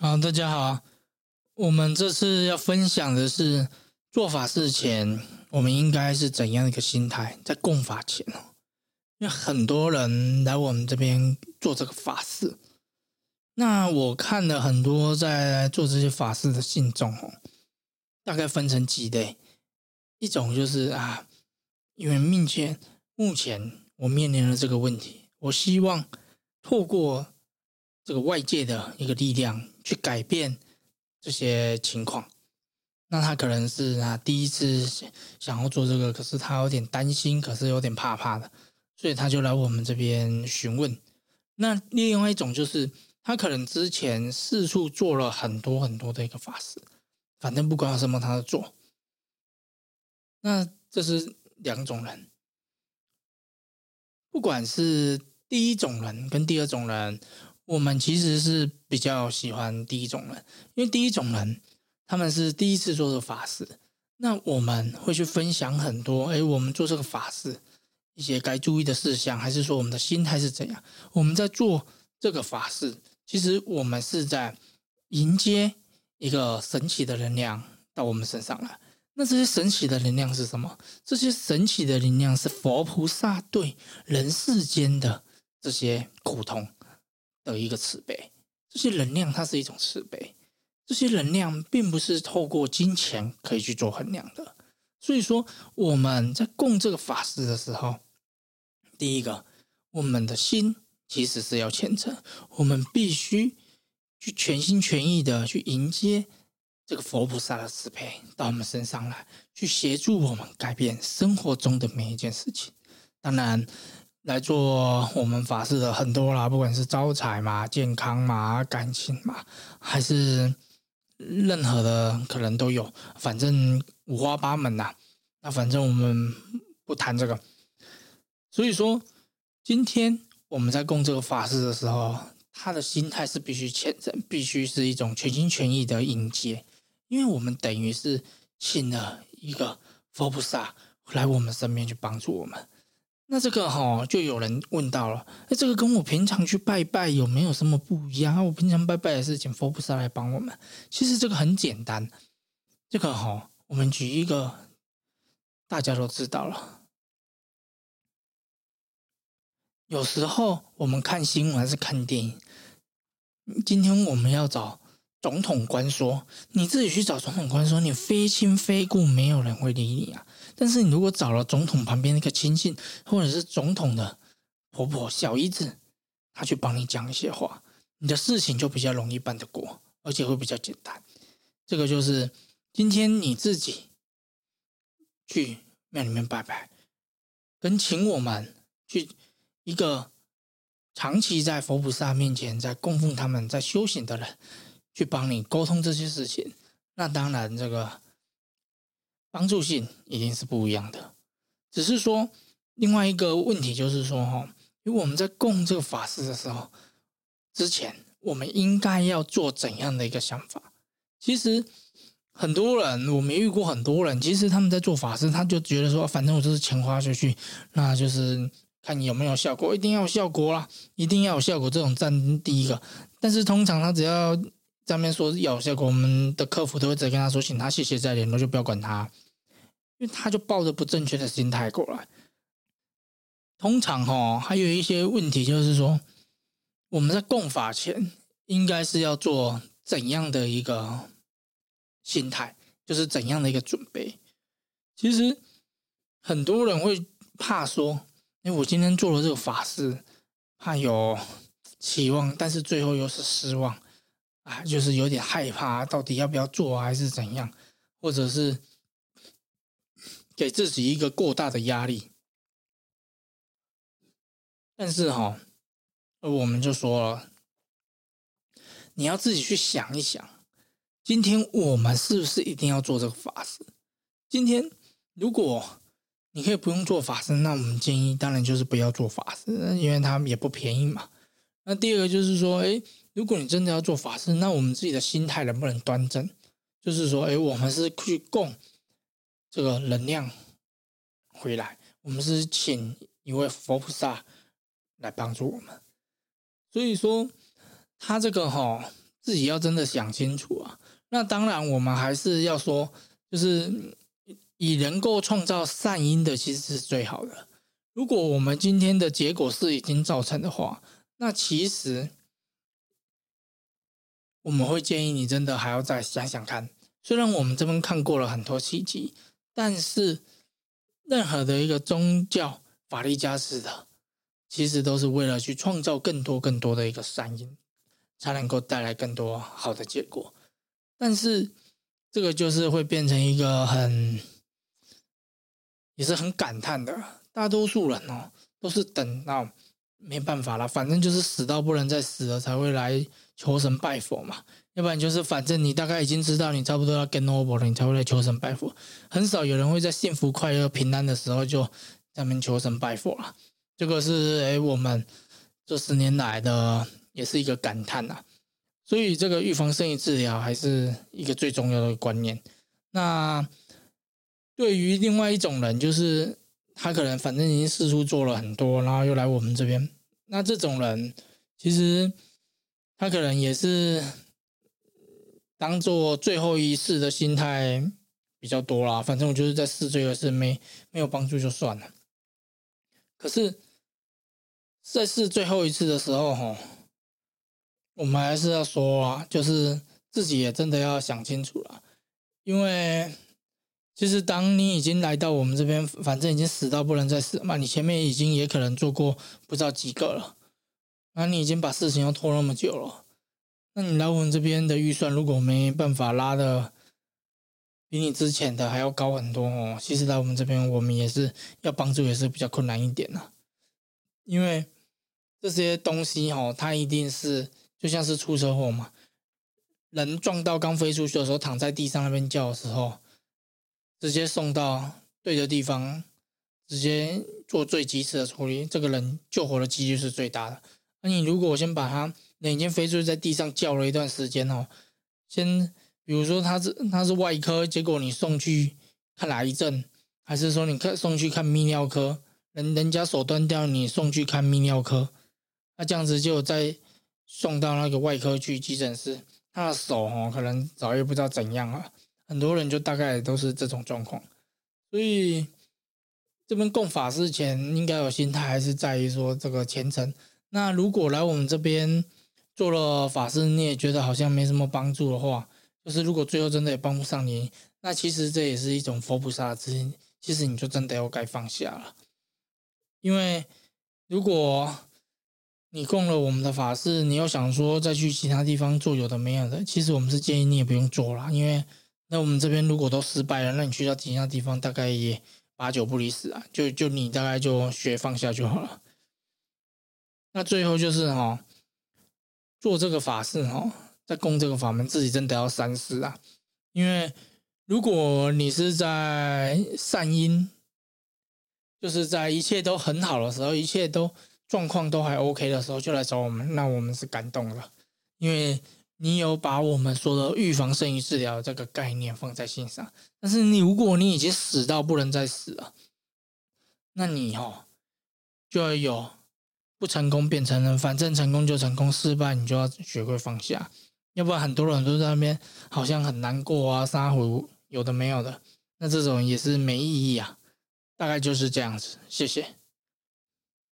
好，大家好。我们这次要分享的是做法事前，我们应该是怎样的一个心态？在供法前哦，因为很多人来我们这边做这个法事，那我看了很多在做这些法事的信众哦，大概分成几类。一种就是啊，因为目前目前我面临了这个问题，我希望透过这个外界的一个力量去改变。这些情况，那他可能是啊第一次想要做这个，可是他有点担心，可是有点怕怕的，所以他就来我们这边询问。那另外一种就是，他可能之前四处做了很多很多的一个法事，反正不管什么他都做。那这是两种人，不管是第一种人跟第二种人。我们其实是比较喜欢第一种人，因为第一种人他们是第一次做这个法事，那我们会去分享很多，哎，我们做这个法事一些该注意的事项，还是说我们的心态是怎样？我们在做这个法事，其实我们是在迎接一个神奇的能量到我们身上来。那这些神奇的能量是什么？这些神奇的能量是佛菩萨对人世间的这些苦痛。的一个慈悲，这些能量它是一种慈悲，这些能量并不是透过金钱可以去做衡量的。所以说我们在供这个法事的时候，第一个，我们的心其实是要虔诚，我们必须去全心全意的去迎接这个佛菩萨的慈悲到我们身上来，去协助我们改变生活中的每一件事情。当然。来做我们法事的很多啦，不管是招财嘛、健康嘛、感情嘛，还是任何的可能都有，反正五花八门呐。那反正我们不谈这个。所以说，今天我们在供这个法事的时候，他的心态是必须虔诚，必须是一种全心全意的迎接，因为我们等于是请了一个佛菩萨来我们身边去帮助我们。那这个哈，就有人问到了，那这个跟我平常去拜拜有没有什么不一样？我平常拜拜也是请佛菩萨来帮我们。其实这个很简单，这个哈，我们举一个大家都知道了。有时候我们看新闻还是看电影，今天我们要找总统关说，你自己去找总统官说，你非亲非故，没有人会理你啊。但是你如果找了总统旁边那个亲信，或者是总统的婆婆、小姨子，他去帮你讲一些话，你的事情就比较容易办得过，而且会比较简单。这个就是今天你自己去庙里面拜拜，跟请我们去一个长期在佛菩萨面前在供奉他们在修行的人，去帮你沟通这些事情，那当然这个。帮助性一定是不一样的，只是说另外一个问题就是说哈，因为我们在供这个法事的时候，之前我们应该要做怎样的一个想法？其实很多人我没遇过很多人，其实他们在做法事，他就觉得说，反正我就是钱花出去，那就是看你有没有效果，一定要有效果啦，一定要有效果，这种占第一个。但是通常他只要上面说要有效果，我们的客服都会直接跟他说，请他谢谢再联络，就不要管他。因为他就抱着不正确的心态过来，通常哈还有一些问题，就是说我们在供法前应该是要做怎样的一个心态，就是怎样的一个准备。其实很多人会怕说，因为我今天做了这个法事，怕有期望，但是最后又是失望，啊，就是有点害怕，到底要不要做还是怎样，或者是。给自己一个过大的压力，但是哈，我们就说了，你要自己去想一想，今天我们是不是一定要做这个法事？今天如果你可以不用做法事，那我们建议当然就是不要做法事，因为它也不便宜嘛。那第二个就是说，哎，如果你真的要做法事，那我们自己的心态能不能端正？就是说，哎，我们是去供。这个能量回来，我们是请一位佛菩萨来帮助我们。所以说，他这个哈、哦，自己要真的想清楚啊。那当然，我们还是要说，就是以能够创造善因的，其实是最好的。如果我们今天的结果是已经造成的话，那其实我们会建议你真的还要再想想看。虽然我们这边看过了很多奇迹，但是任何的一个宗教法力加持的，其实都是为了去创造更多更多的一个善因，才能够带来更多好的结果。但是这个就是会变成一个很，也是很感叹的。大多数人哦，都是等到没办法了，反正就是死到不能再死了，才会来求神拜佛嘛。要不然就是反正你大概已经知道你差不多要 game over 了，你才会来求神拜佛。很少有人会在幸福、快乐、平安的时候就在那边求神拜佛了。这个是诶，我们这十年来的也是一个感叹呐。所以，这个预防胜于治疗还是一个最重要的观念。那对于另外一种人，就是他可能反正已经四处做了很多，然后又来我们这边。那这种人，其实他可能也是当做最后一次的心态比较多啦。反正我就是在试这个事，没没有帮助就算了。可是，在试最后一次的时候，吼。我们还是要说啊，就是自己也真的要想清楚了，因为其实当你已经来到我们这边，反正已经死到不能再死嘛，你前面已经也可能做过不知道几个了，那你已经把事情要拖那么久了，那你来我们这边的预算如果没办法拉的比你之前的还要高很多哦，其实来我们这边我们也是要帮助，也是比较困难一点的，因为这些东西哦，它一定是。就像是出车祸嘛，人撞到刚飞出去的时候，躺在地上那边叫的时候，直接送到对的地方，直接做最及时的处理，这个人救活的几率是最大的。那你如果我先把他眼睛飞出去，在地上叫了一段时间哦，先比如说他是他是外科，结果你送去看癌症，还是说你看送去看泌尿科，人人家手断掉，你送去看泌尿科，那这样子就再。送到那个外科去急诊室，他的手哦，可能早也不知道怎样了。很多人就大概都是这种状况，所以这边供法事前应该有心态，还是在于说这个虔诚。那如果来我们这边做了法事，你也觉得好像没什么帮助的话，就是如果最后真的也帮不上你，那其实这也是一种佛菩萨的心。其实你就真的要该放下了，因为如果。你供了我们的法事，你又想说再去其他地方做有的没有的，其实我们是建议你也不用做了，因为那我们这边如果都失败了，那你去到其他地方大概也八九不离十啊，就就你大概就学放下就好了。那最后就是哈，做这个法事哈，在供这个法门，自己真的要三思啊，因为如果你是在善因，就是在一切都很好的时候，一切都。状况都还 OK 的时候就来找我们，那我们是感动了，因为你有把我们说的预防胜于治疗这个概念放在心上。但是你如果你已经死到不能再死了，那你哦就要有不成功变成人，反正成功就成功，失败你就要学会放下，要不然很多人都在那边好像很难过啊，撒回有的没有的，那这种也是没意义啊。大概就是这样子，谢谢。